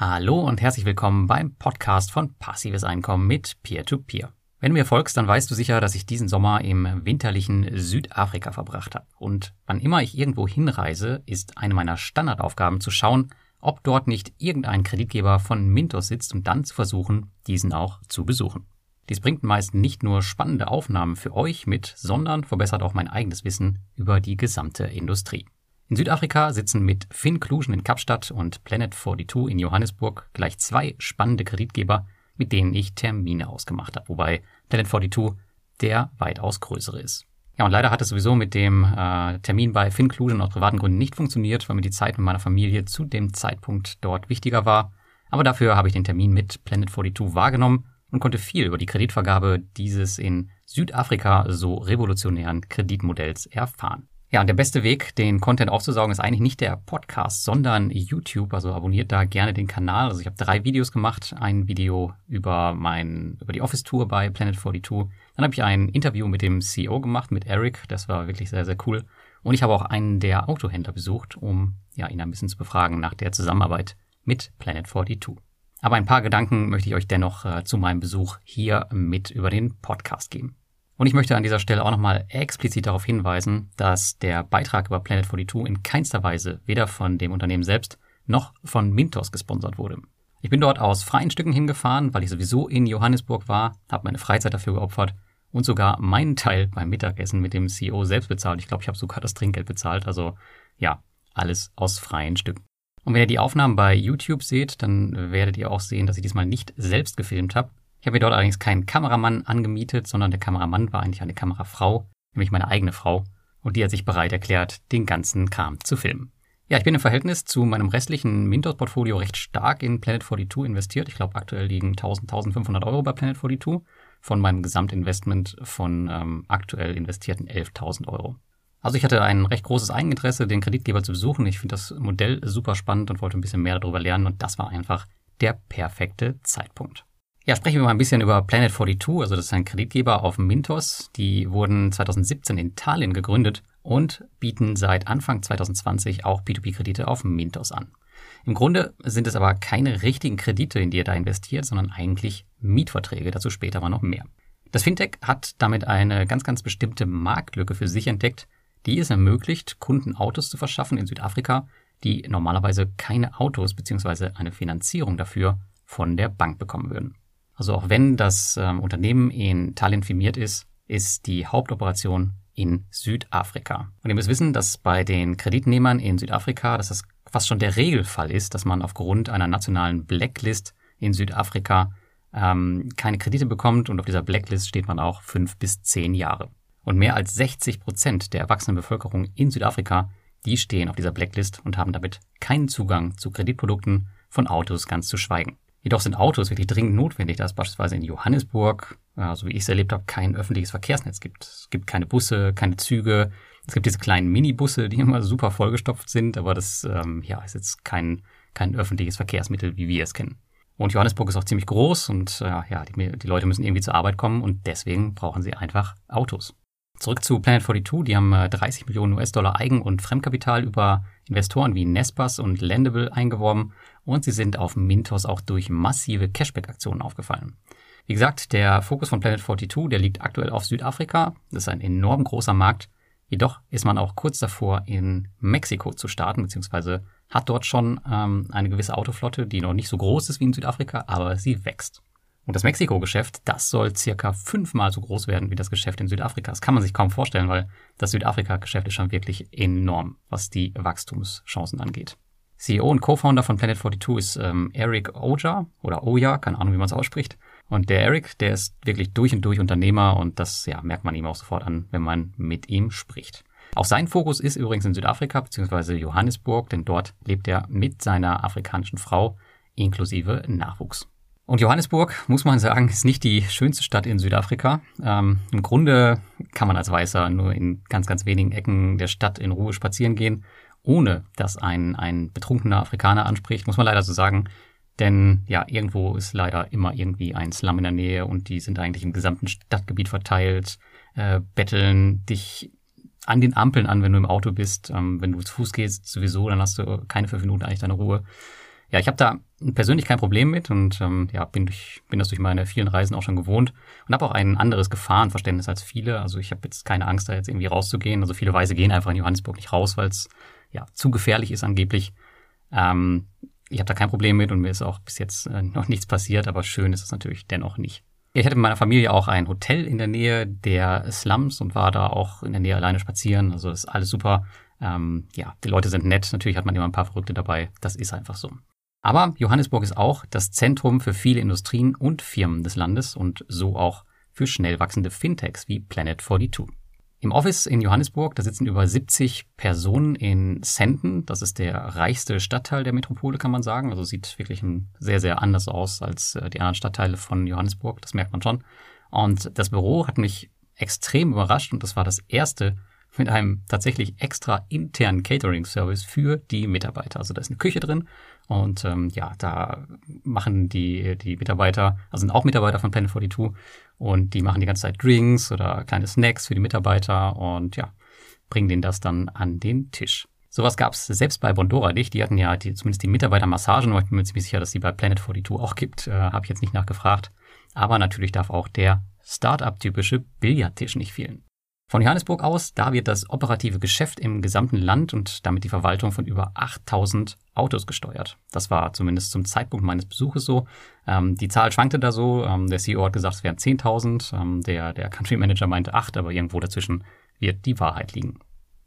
Hallo und herzlich willkommen beim Podcast von Passives Einkommen mit Peer-to-Peer. -Peer. Wenn du mir folgst, dann weißt du sicher, dass ich diesen Sommer im winterlichen Südafrika verbracht habe. Und wann immer ich irgendwo hinreise, ist eine meiner Standardaufgaben zu schauen, ob dort nicht irgendein Kreditgeber von Mintos sitzt und dann zu versuchen, diesen auch zu besuchen. Dies bringt meist nicht nur spannende Aufnahmen für euch mit, sondern verbessert auch mein eigenes Wissen über die gesamte Industrie. In Südafrika sitzen mit FinClusion in Kapstadt und Planet42 in Johannesburg gleich zwei spannende Kreditgeber, mit denen ich Termine ausgemacht habe, wobei Planet42 der weitaus größere ist. Ja, und leider hat es sowieso mit dem äh, Termin bei FinClusion aus privaten Gründen nicht funktioniert, weil mir die Zeit mit meiner Familie zu dem Zeitpunkt dort wichtiger war. Aber dafür habe ich den Termin mit Planet42 wahrgenommen und konnte viel über die Kreditvergabe dieses in Südafrika so revolutionären Kreditmodells erfahren. Ja, und der beste Weg, den Content aufzusaugen, ist eigentlich nicht der Podcast, sondern YouTube. Also abonniert da gerne den Kanal. Also ich habe drei Videos gemacht. Ein Video über mein, über die Office Tour bei Planet 42. Dann habe ich ein Interview mit dem CEO gemacht, mit Eric. Das war wirklich sehr, sehr cool. Und ich habe auch einen der Autohändler besucht, um ja, ihn ein bisschen zu befragen nach der Zusammenarbeit mit Planet 42. Aber ein paar Gedanken möchte ich euch dennoch äh, zu meinem Besuch hier mit über den Podcast geben. Und ich möchte an dieser Stelle auch nochmal explizit darauf hinweisen, dass der Beitrag über Planet 42 in keinster Weise weder von dem Unternehmen selbst noch von Mintos gesponsert wurde. Ich bin dort aus freien Stücken hingefahren, weil ich sowieso in Johannesburg war, habe meine Freizeit dafür geopfert und sogar meinen Teil beim Mittagessen mit dem CEO selbst bezahlt. Ich glaube, ich habe sogar das Trinkgeld bezahlt. Also ja, alles aus freien Stücken. Und wenn ihr die Aufnahmen bei YouTube seht, dann werdet ihr auch sehen, dass ich diesmal nicht selbst gefilmt habe, ich habe mir dort allerdings keinen Kameramann angemietet, sondern der Kameramann war eigentlich eine Kamerafrau, nämlich meine eigene Frau, und die hat sich bereit erklärt, den ganzen Kram zu filmen. Ja, ich bin im Verhältnis zu meinem restlichen Mintos-Portfolio recht stark in Planet 42 investiert. Ich glaube, aktuell liegen 1000, 1500 Euro bei Planet 42 von meinem Gesamtinvestment von ähm, aktuell investierten 11.000 Euro. Also ich hatte ein recht großes Eigeninteresse, den Kreditgeber zu besuchen. Ich finde das Modell super spannend und wollte ein bisschen mehr darüber lernen und das war einfach der perfekte Zeitpunkt. Ja, sprechen wir mal ein bisschen über Planet 42, also das ist ein Kreditgeber auf Mintos. Die wurden 2017 in Tallinn gegründet und bieten seit Anfang 2020 auch P2P-Kredite auf Mintos an. Im Grunde sind es aber keine richtigen Kredite, in die ihr da investiert, sondern eigentlich Mietverträge, dazu später aber noch mehr. Das Fintech hat damit eine ganz, ganz bestimmte Marktlücke für sich entdeckt, die es ermöglicht, Kunden Autos zu verschaffen in Südafrika, die normalerweise keine Autos bzw. eine Finanzierung dafür von der Bank bekommen würden. Also auch wenn das ähm, Unternehmen in Tallinn firmiert ist, ist die Hauptoperation in Südafrika. Und ihr müsst wissen, dass bei den Kreditnehmern in Südafrika, dass das fast schon der Regelfall ist, dass man aufgrund einer nationalen Blacklist in Südafrika ähm, keine Kredite bekommt und auf dieser Blacklist steht man auch fünf bis zehn Jahre. Und mehr als 60 Prozent der erwachsenen Bevölkerung in Südafrika, die stehen auf dieser Blacklist und haben damit keinen Zugang zu Kreditprodukten, von Autos ganz zu schweigen. Jedoch sind Autos wirklich dringend notwendig, da es beispielsweise in Johannesburg, äh, so wie ich es erlebt habe, kein öffentliches Verkehrsnetz gibt. Es gibt keine Busse, keine Züge. Es gibt diese kleinen Minibusse, die immer super vollgestopft sind, aber das ähm, ja, ist jetzt kein, kein öffentliches Verkehrsmittel, wie wir es kennen. Und Johannesburg ist auch ziemlich groß und äh, ja, die, die Leute müssen irgendwie zur Arbeit kommen und deswegen brauchen sie einfach Autos. Zurück zu Planet 42, die haben 30 äh, Millionen US-Dollar Eigen- und Fremdkapital über Investoren wie Nespas und Lendable eingeworben und sie sind auf Mintos auch durch massive Cashback-Aktionen aufgefallen. Wie gesagt, der Fokus von Planet 42, der liegt aktuell auf Südafrika. Das ist ein enorm großer Markt. Jedoch ist man auch kurz davor, in Mexiko zu starten, beziehungsweise hat dort schon ähm, eine gewisse Autoflotte, die noch nicht so groß ist wie in Südafrika, aber sie wächst. Und das Mexiko-Geschäft, das soll circa fünfmal so groß werden wie das Geschäft in Südafrika. Das kann man sich kaum vorstellen, weil das Südafrika-Geschäft ist schon wirklich enorm, was die Wachstumschancen angeht. CEO und Co-Founder von Planet 42 ist ähm, Eric Oja oder Oja, keine Ahnung, wie man es ausspricht. Und der Eric, der ist wirklich durch und durch Unternehmer und das ja, merkt man ihm auch sofort an, wenn man mit ihm spricht. Auch sein Fokus ist übrigens in Südafrika bzw. Johannesburg, denn dort lebt er mit seiner afrikanischen Frau inklusive Nachwuchs. Und Johannesburg, muss man sagen, ist nicht die schönste Stadt in Südafrika. Ähm, Im Grunde kann man als Weißer nur in ganz, ganz wenigen Ecken der Stadt in Ruhe spazieren gehen, ohne dass ein, ein betrunkener Afrikaner anspricht, muss man leider so sagen. Denn ja, irgendwo ist leider immer irgendwie ein Slum in der Nähe und die sind eigentlich im gesamten Stadtgebiet verteilt, äh, betteln dich an den Ampeln an, wenn du im Auto bist. Ähm, wenn du zu Fuß gehst, sowieso, dann hast du keine fünf Minuten eigentlich deine Ruhe. Ja, ich habe da persönlich kein Problem mit und ähm, ja, bin, durch, bin das durch meine vielen Reisen auch schon gewohnt und habe auch ein anderes Gefahrenverständnis als viele. Also ich habe jetzt keine Angst, da jetzt irgendwie rauszugehen. Also viele Weise gehen einfach in Johannesburg nicht raus, weil es ja zu gefährlich ist angeblich. Ähm, ich habe da kein Problem mit und mir ist auch bis jetzt äh, noch nichts passiert, aber schön ist es natürlich dennoch nicht. Ich hatte mit meiner Familie auch ein Hotel in der Nähe der Slums und war da auch in der Nähe alleine spazieren. Also ist alles super. Ähm, ja, die Leute sind nett. Natürlich hat man immer ein paar Verrückte dabei. Das ist einfach so. Aber Johannesburg ist auch das Zentrum für viele Industrien und Firmen des Landes und so auch für schnell wachsende Fintechs wie Planet 42. Im Office in Johannesburg, da sitzen über 70 Personen in Sandton. Das ist der reichste Stadtteil der Metropole, kann man sagen. Also sieht wirklich sehr, sehr anders aus als äh, die anderen Stadtteile von Johannesburg. Das merkt man schon. Und das Büro hat mich extrem überrascht und das war das erste mit einem tatsächlich extra internen Catering-Service für die Mitarbeiter. Also da ist eine Küche drin und ähm, ja, da machen die, die Mitarbeiter, also sind auch Mitarbeiter von Planet 42 und die machen die ganze Zeit Drinks oder kleine Snacks für die Mitarbeiter und ja, bringen denen das dann an den Tisch. Sowas gab es selbst bei Bondora nicht. Die hatten ja die, zumindest die Mitarbeitermassagen, aber ich bin mir ziemlich sicher, dass die bei Planet 42 auch gibt. Äh, Habe ich jetzt nicht nachgefragt. Aber natürlich darf auch der Start-up-typische Billardtisch nicht fehlen. Von Johannesburg aus, da wird das operative Geschäft im gesamten Land und damit die Verwaltung von über 8000 Autos gesteuert. Das war zumindest zum Zeitpunkt meines Besuches so. Ähm, die Zahl schwankte da so. Ähm, der CEO hat gesagt, es wären 10.000. Ähm, der, der Country Manager meinte 8, aber irgendwo dazwischen wird die Wahrheit liegen.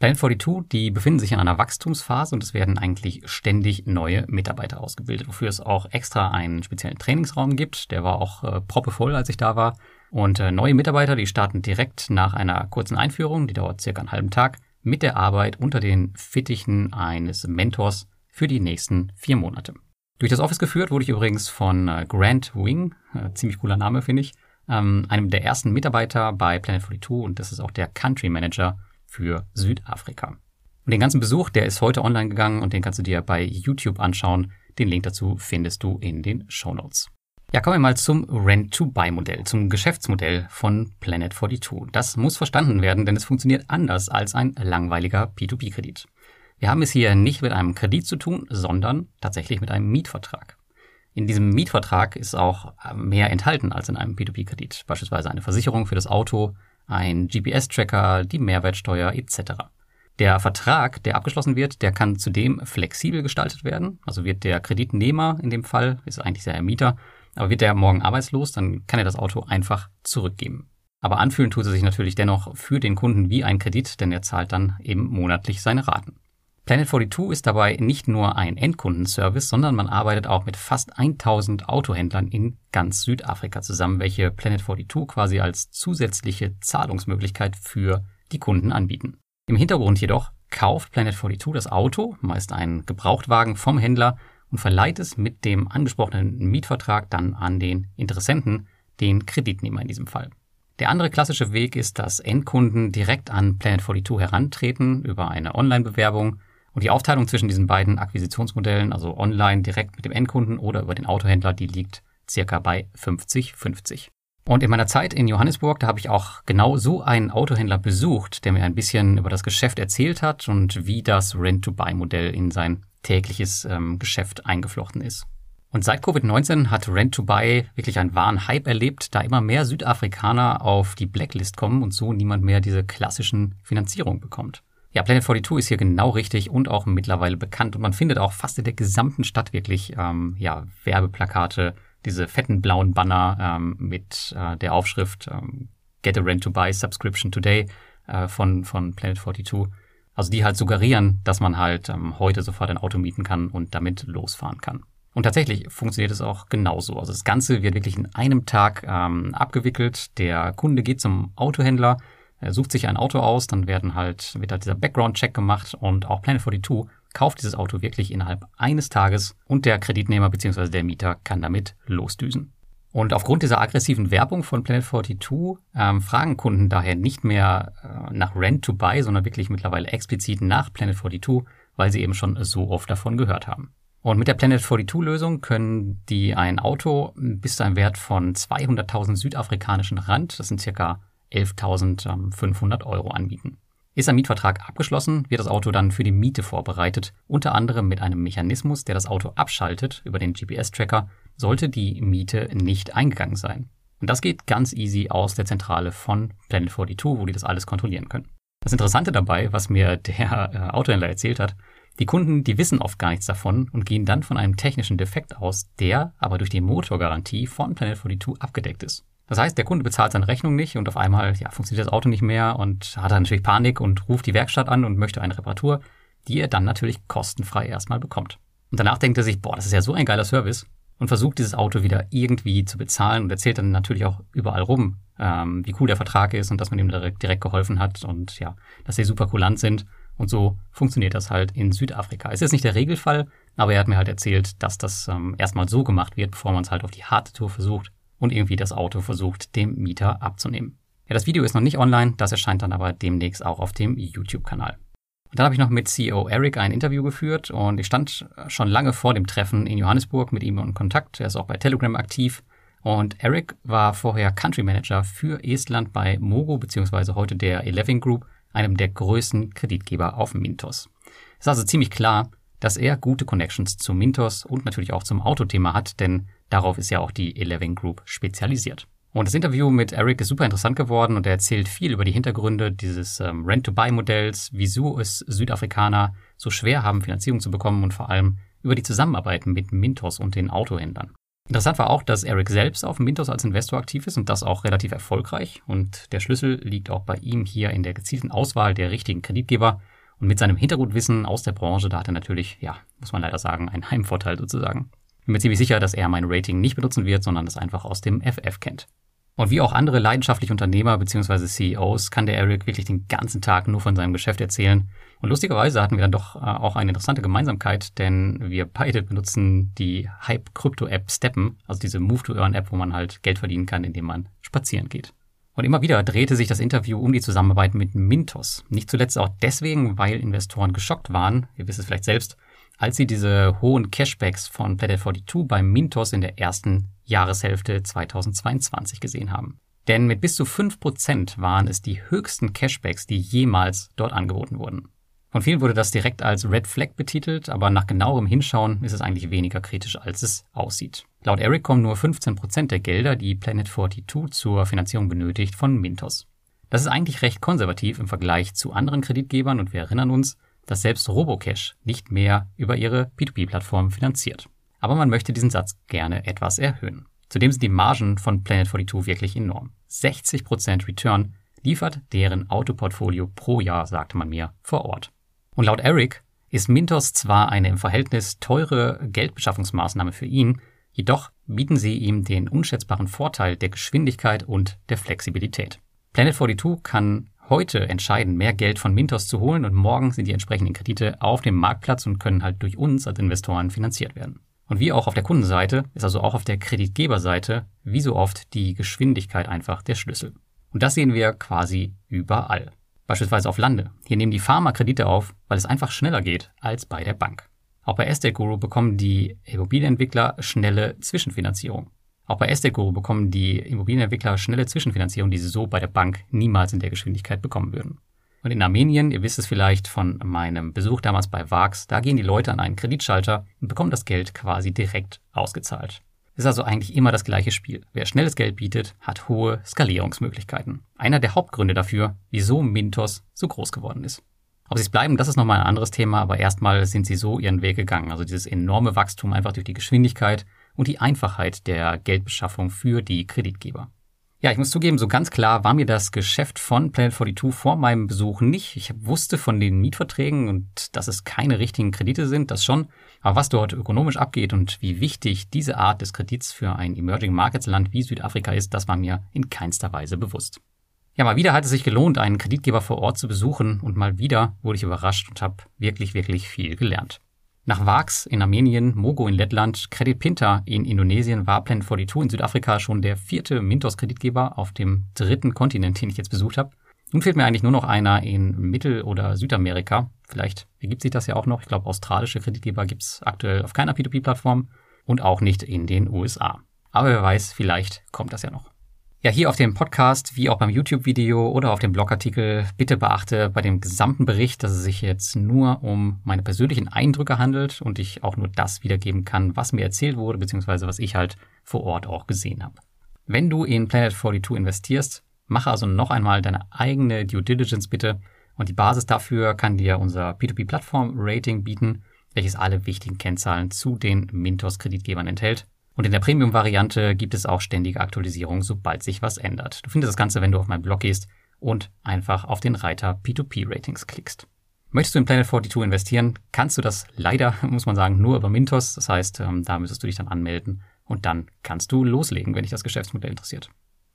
Planet 42, die befinden sich in einer Wachstumsphase und es werden eigentlich ständig neue Mitarbeiter ausgebildet, wofür es auch extra einen speziellen Trainingsraum gibt. Der war auch äh, proppevoll, als ich da war. Und äh, neue Mitarbeiter, die starten direkt nach einer kurzen Einführung, die dauert circa einen halben Tag, mit der Arbeit unter den Fittichen eines Mentors für die nächsten vier Monate. Durch das Office geführt wurde ich übrigens von äh, Grant Wing, äh, ziemlich cooler Name finde ich, ähm, einem der ersten Mitarbeiter bei Planet 42 und das ist auch der Country Manager für Südafrika. Und den ganzen Besuch, der ist heute online gegangen und den kannst du dir bei YouTube anschauen. Den Link dazu findest du in den Show Notes. Ja, kommen wir mal zum Rent-to-Buy-Modell, zum Geschäftsmodell von Planet 42. Das muss verstanden werden, denn es funktioniert anders als ein langweiliger P2P-Kredit. Wir haben es hier nicht mit einem Kredit zu tun, sondern tatsächlich mit einem Mietvertrag. In diesem Mietvertrag ist auch mehr enthalten als in einem P2P-Kredit, beispielsweise eine Versicherung für das Auto, ein GPS-Tracker, die Mehrwertsteuer etc. Der Vertrag, der abgeschlossen wird, der kann zudem flexibel gestaltet werden. Also wird der Kreditnehmer in dem Fall, ist eigentlich der Mieter, aber wird der morgen arbeitslos, dann kann er das Auto einfach zurückgeben. Aber anfühlen tut er sich natürlich dennoch für den Kunden wie ein Kredit, denn er zahlt dann eben monatlich seine Raten. Planet 42 ist dabei nicht nur ein Endkundenservice, sondern man arbeitet auch mit fast 1000 Autohändlern in ganz Südafrika zusammen, welche Planet 42 quasi als zusätzliche Zahlungsmöglichkeit für die Kunden anbieten. Im Hintergrund jedoch kauft Planet 42 das Auto, meist einen Gebrauchtwagen vom Händler und verleiht es mit dem angesprochenen Mietvertrag dann an den Interessenten, den Kreditnehmer in diesem Fall. Der andere klassische Weg ist, dass Endkunden direkt an Planet 42 herantreten über eine Online-Bewerbung und die Aufteilung zwischen diesen beiden Akquisitionsmodellen, also online direkt mit dem Endkunden oder über den Autohändler, die liegt circa bei 50-50. Und in meiner Zeit in Johannesburg, da habe ich auch genau so einen Autohändler besucht, der mir ein bisschen über das Geschäft erzählt hat und wie das Rent-to-Buy-Modell in sein tägliches ähm, Geschäft eingeflochten ist. Und seit Covid-19 hat Rent-to-Buy wirklich einen wahren Hype erlebt, da immer mehr Südafrikaner auf die Blacklist kommen und so niemand mehr diese klassischen Finanzierungen bekommt. Ja, Planet 42 ist hier genau richtig und auch mittlerweile bekannt und man findet auch fast in der gesamten Stadt wirklich ähm, ja, Werbeplakate, diese fetten blauen Banner ähm, mit äh, der Aufschrift ähm, Get a Rent-to-Buy Subscription Today äh, von, von Planet 42 also die halt suggerieren, dass man halt ähm, heute sofort ein Auto mieten kann und damit losfahren kann. Und tatsächlich funktioniert es auch genauso. Also das Ganze wird wirklich in einem Tag ähm, abgewickelt. Der Kunde geht zum Autohändler, er sucht sich ein Auto aus, dann werden halt, wird halt dieser Background-Check gemacht und auch Planet 42 kauft dieses Auto wirklich innerhalb eines Tages und der Kreditnehmer bzw. der Mieter kann damit losdüsen. Und aufgrund dieser aggressiven Werbung von Planet 42 ähm, fragen Kunden daher nicht mehr äh, nach Rent to Buy, sondern wirklich mittlerweile explizit nach Planet 42, weil sie eben schon so oft davon gehört haben. Und mit der Planet 42 Lösung können die ein Auto bis zu einem Wert von 200.000 südafrikanischen Rand, das sind circa 11.500 Euro anbieten. Ist ein Mietvertrag abgeschlossen, wird das Auto dann für die Miete vorbereitet, unter anderem mit einem Mechanismus, der das Auto abschaltet über den GPS-Tracker, sollte die Miete nicht eingegangen sein. Und das geht ganz easy aus der Zentrale von Planet 42, wo die das alles kontrollieren können. Das Interessante dabei, was mir der äh, Autohändler erzählt hat, die Kunden, die wissen oft gar nichts davon und gehen dann von einem technischen Defekt aus, der aber durch die Motorgarantie von Planet 42 abgedeckt ist. Das heißt, der Kunde bezahlt seine Rechnung nicht und auf einmal ja, funktioniert das Auto nicht mehr und hat dann natürlich Panik und ruft die Werkstatt an und möchte eine Reparatur, die er dann natürlich kostenfrei erstmal bekommt. Und danach denkt er sich, boah, das ist ja so ein geiler Service und versucht dieses Auto wieder irgendwie zu bezahlen und erzählt dann natürlich auch überall rum, ähm, wie cool der Vertrag ist und dass man ihm direkt, direkt geholfen hat und ja, dass sie super kulant sind. Und so funktioniert das halt in Südafrika. Es ist nicht der Regelfall, aber er hat mir halt erzählt, dass das ähm, erstmal so gemacht wird, bevor man es halt auf die harte Tour versucht und irgendwie das Auto versucht, dem Mieter abzunehmen. Ja, das Video ist noch nicht online, das erscheint dann aber demnächst auch auf dem YouTube-Kanal. Und dann habe ich noch mit CEO Eric ein Interview geführt und ich stand schon lange vor dem Treffen in Johannesburg mit ihm in Kontakt. Er ist auch bei Telegram aktiv. Und Eric war vorher Country Manager für Estland bei Mogo beziehungsweise heute der Eleven Group, einem der größten Kreditgeber auf Mintos. Es ist also ziemlich klar, dass er gute Connections zu Mintos und natürlich auch zum Autothema hat, denn darauf ist ja auch die Eleven Group spezialisiert. Und das Interview mit Eric ist super interessant geworden und er erzählt viel über die Hintergründe dieses ähm, Rent-to-Buy-Modells, wieso es Südafrikaner so schwer haben, Finanzierung zu bekommen und vor allem über die Zusammenarbeit mit Mintos und den Autohändlern. Interessant war auch, dass Eric selbst auf Mintos als Investor aktiv ist und das auch relativ erfolgreich. Und der Schlüssel liegt auch bei ihm hier in der gezielten Auswahl der richtigen Kreditgeber. Und mit seinem Hintergrundwissen aus der Branche, da hat er natürlich, ja, muss man leider sagen, einen Heimvorteil sozusagen. Bin mir ziemlich sicher, dass er mein Rating nicht benutzen wird, sondern das einfach aus dem FF kennt. Und wie auch andere leidenschaftliche Unternehmer bzw. CEOs kann der Eric wirklich den ganzen Tag nur von seinem Geschäft erzählen. Und lustigerweise hatten wir dann doch äh, auch eine interessante Gemeinsamkeit, denn wir beide benutzen die Hype-Krypto-App Steppen, also diese Move-to-Earn-App, wo man halt Geld verdienen kann, indem man spazieren geht. Und immer wieder drehte sich das Interview um die Zusammenarbeit mit Mintos. Nicht zuletzt auch deswegen, weil Investoren geschockt waren, ihr wisst es vielleicht selbst, als sie diese hohen Cashbacks von Planet 42 beim Mintos in der ersten Jahreshälfte 2022 gesehen haben. Denn mit bis zu 5% waren es die höchsten Cashbacks, die jemals dort angeboten wurden. Von vielen wurde das direkt als Red Flag betitelt, aber nach genauerem Hinschauen ist es eigentlich weniger kritisch, als es aussieht. Laut Eric kommen nur 15% der Gelder, die Planet 42 zur Finanzierung benötigt, von Mintos. Das ist eigentlich recht konservativ im Vergleich zu anderen Kreditgebern und wir erinnern uns, dass selbst Robocash nicht mehr über ihre P2P-Plattform finanziert. Aber man möchte diesen Satz gerne etwas erhöhen. Zudem sind die Margen von Planet 42 wirklich enorm. 60% Return liefert deren Autoportfolio pro Jahr, sagte man mir, vor Ort. Und laut Eric ist Mintos zwar eine im Verhältnis teure Geldbeschaffungsmaßnahme für ihn, jedoch bieten sie ihm den unschätzbaren Vorteil der Geschwindigkeit und der Flexibilität. Planet 42 kann heute entscheiden, mehr Geld von Mintos zu holen und morgen sind die entsprechenden Kredite auf dem Marktplatz und können halt durch uns als Investoren finanziert werden. Und wie auch auf der Kundenseite ist also auch auf der Kreditgeberseite wie so oft die Geschwindigkeit einfach der Schlüssel. Und das sehen wir quasi überall. Beispielsweise auf Lande. Hier nehmen die Pharma Kredite auf, weil es einfach schneller geht als bei der Bank. Auch bei Estate Guru bekommen die Immobilienentwickler schnelle Zwischenfinanzierung. Auch bei Estate Guru bekommen die Immobilienentwickler schnelle Zwischenfinanzierung, die sie so bei der Bank niemals in der Geschwindigkeit bekommen würden. Und in Armenien, ihr wisst es vielleicht von meinem Besuch damals bei VAX, da gehen die Leute an einen Kreditschalter und bekommen das Geld quasi direkt ausgezahlt. Es ist also eigentlich immer das gleiche Spiel. Wer schnelles Geld bietet, hat hohe Skalierungsmöglichkeiten. Einer der Hauptgründe dafür, wieso Mintos so groß geworden ist. Ob sie es bleiben, das ist nochmal ein anderes Thema, aber erstmal sind sie so ihren Weg gegangen. Also dieses enorme Wachstum einfach durch die Geschwindigkeit und die Einfachheit der Geldbeschaffung für die Kreditgeber. Ja, ich muss zugeben, so ganz klar war mir das Geschäft von Planet 42 vor meinem Besuch nicht. Ich wusste von den Mietverträgen und dass es keine richtigen Kredite sind, das schon. Aber was dort ökonomisch abgeht und wie wichtig diese Art des Kredits für ein Emerging Markets Land wie Südafrika ist, das war mir in keinster Weise bewusst. Ja, mal wieder hat es sich gelohnt, einen Kreditgeber vor Ort zu besuchen und mal wieder wurde ich überrascht und habe wirklich, wirklich viel gelernt. Nach Vax in Armenien, Mogo in Lettland, Credit Pinta in Indonesien war Plan 42 in Südafrika schon der vierte Mintos-Kreditgeber auf dem dritten Kontinent, den ich jetzt besucht habe. Nun fehlt mir eigentlich nur noch einer in Mittel- oder Südamerika. Vielleicht ergibt sich das ja auch noch. Ich glaube, australische Kreditgeber gibt es aktuell auf keiner P2P-Plattform und auch nicht in den USA. Aber wer weiß, vielleicht kommt das ja noch. Ja, hier auf dem Podcast, wie auch beim YouTube-Video oder auf dem Blogartikel, bitte beachte bei dem gesamten Bericht, dass es sich jetzt nur um meine persönlichen Eindrücke handelt und ich auch nur das wiedergeben kann, was mir erzählt wurde, beziehungsweise was ich halt vor Ort auch gesehen habe. Wenn du in Planet 42 investierst, mache also noch einmal deine eigene Due Diligence bitte und die Basis dafür kann dir unser P2P-Plattform-Rating bieten, welches alle wichtigen Kennzahlen zu den Mintos-Kreditgebern enthält und in der Premium-Variante gibt es auch ständige Aktualisierung, sobald sich was ändert. Du findest das Ganze, wenn du auf meinen Blog gehst und einfach auf den Reiter P2P-Ratings klickst. Möchtest du in Planet 42 investieren, kannst du das leider, muss man sagen, nur über Mintos. Das heißt, ähm, da müsstest du dich dann anmelden und dann kannst du loslegen, wenn dich das Geschäftsmodell interessiert.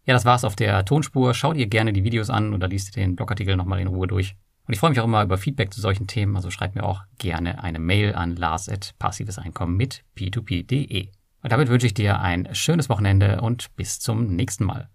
Ja, das war's auf der Tonspur. Schau dir gerne die Videos an oder liest dir den Blogartikel nochmal in Ruhe durch. Und ich freue mich auch immer über Feedback zu solchen Themen, also schreib mir auch gerne eine Mail an lars.passives mit p2p.de. Und damit wünsche ich dir ein schönes Wochenende und bis zum nächsten Mal.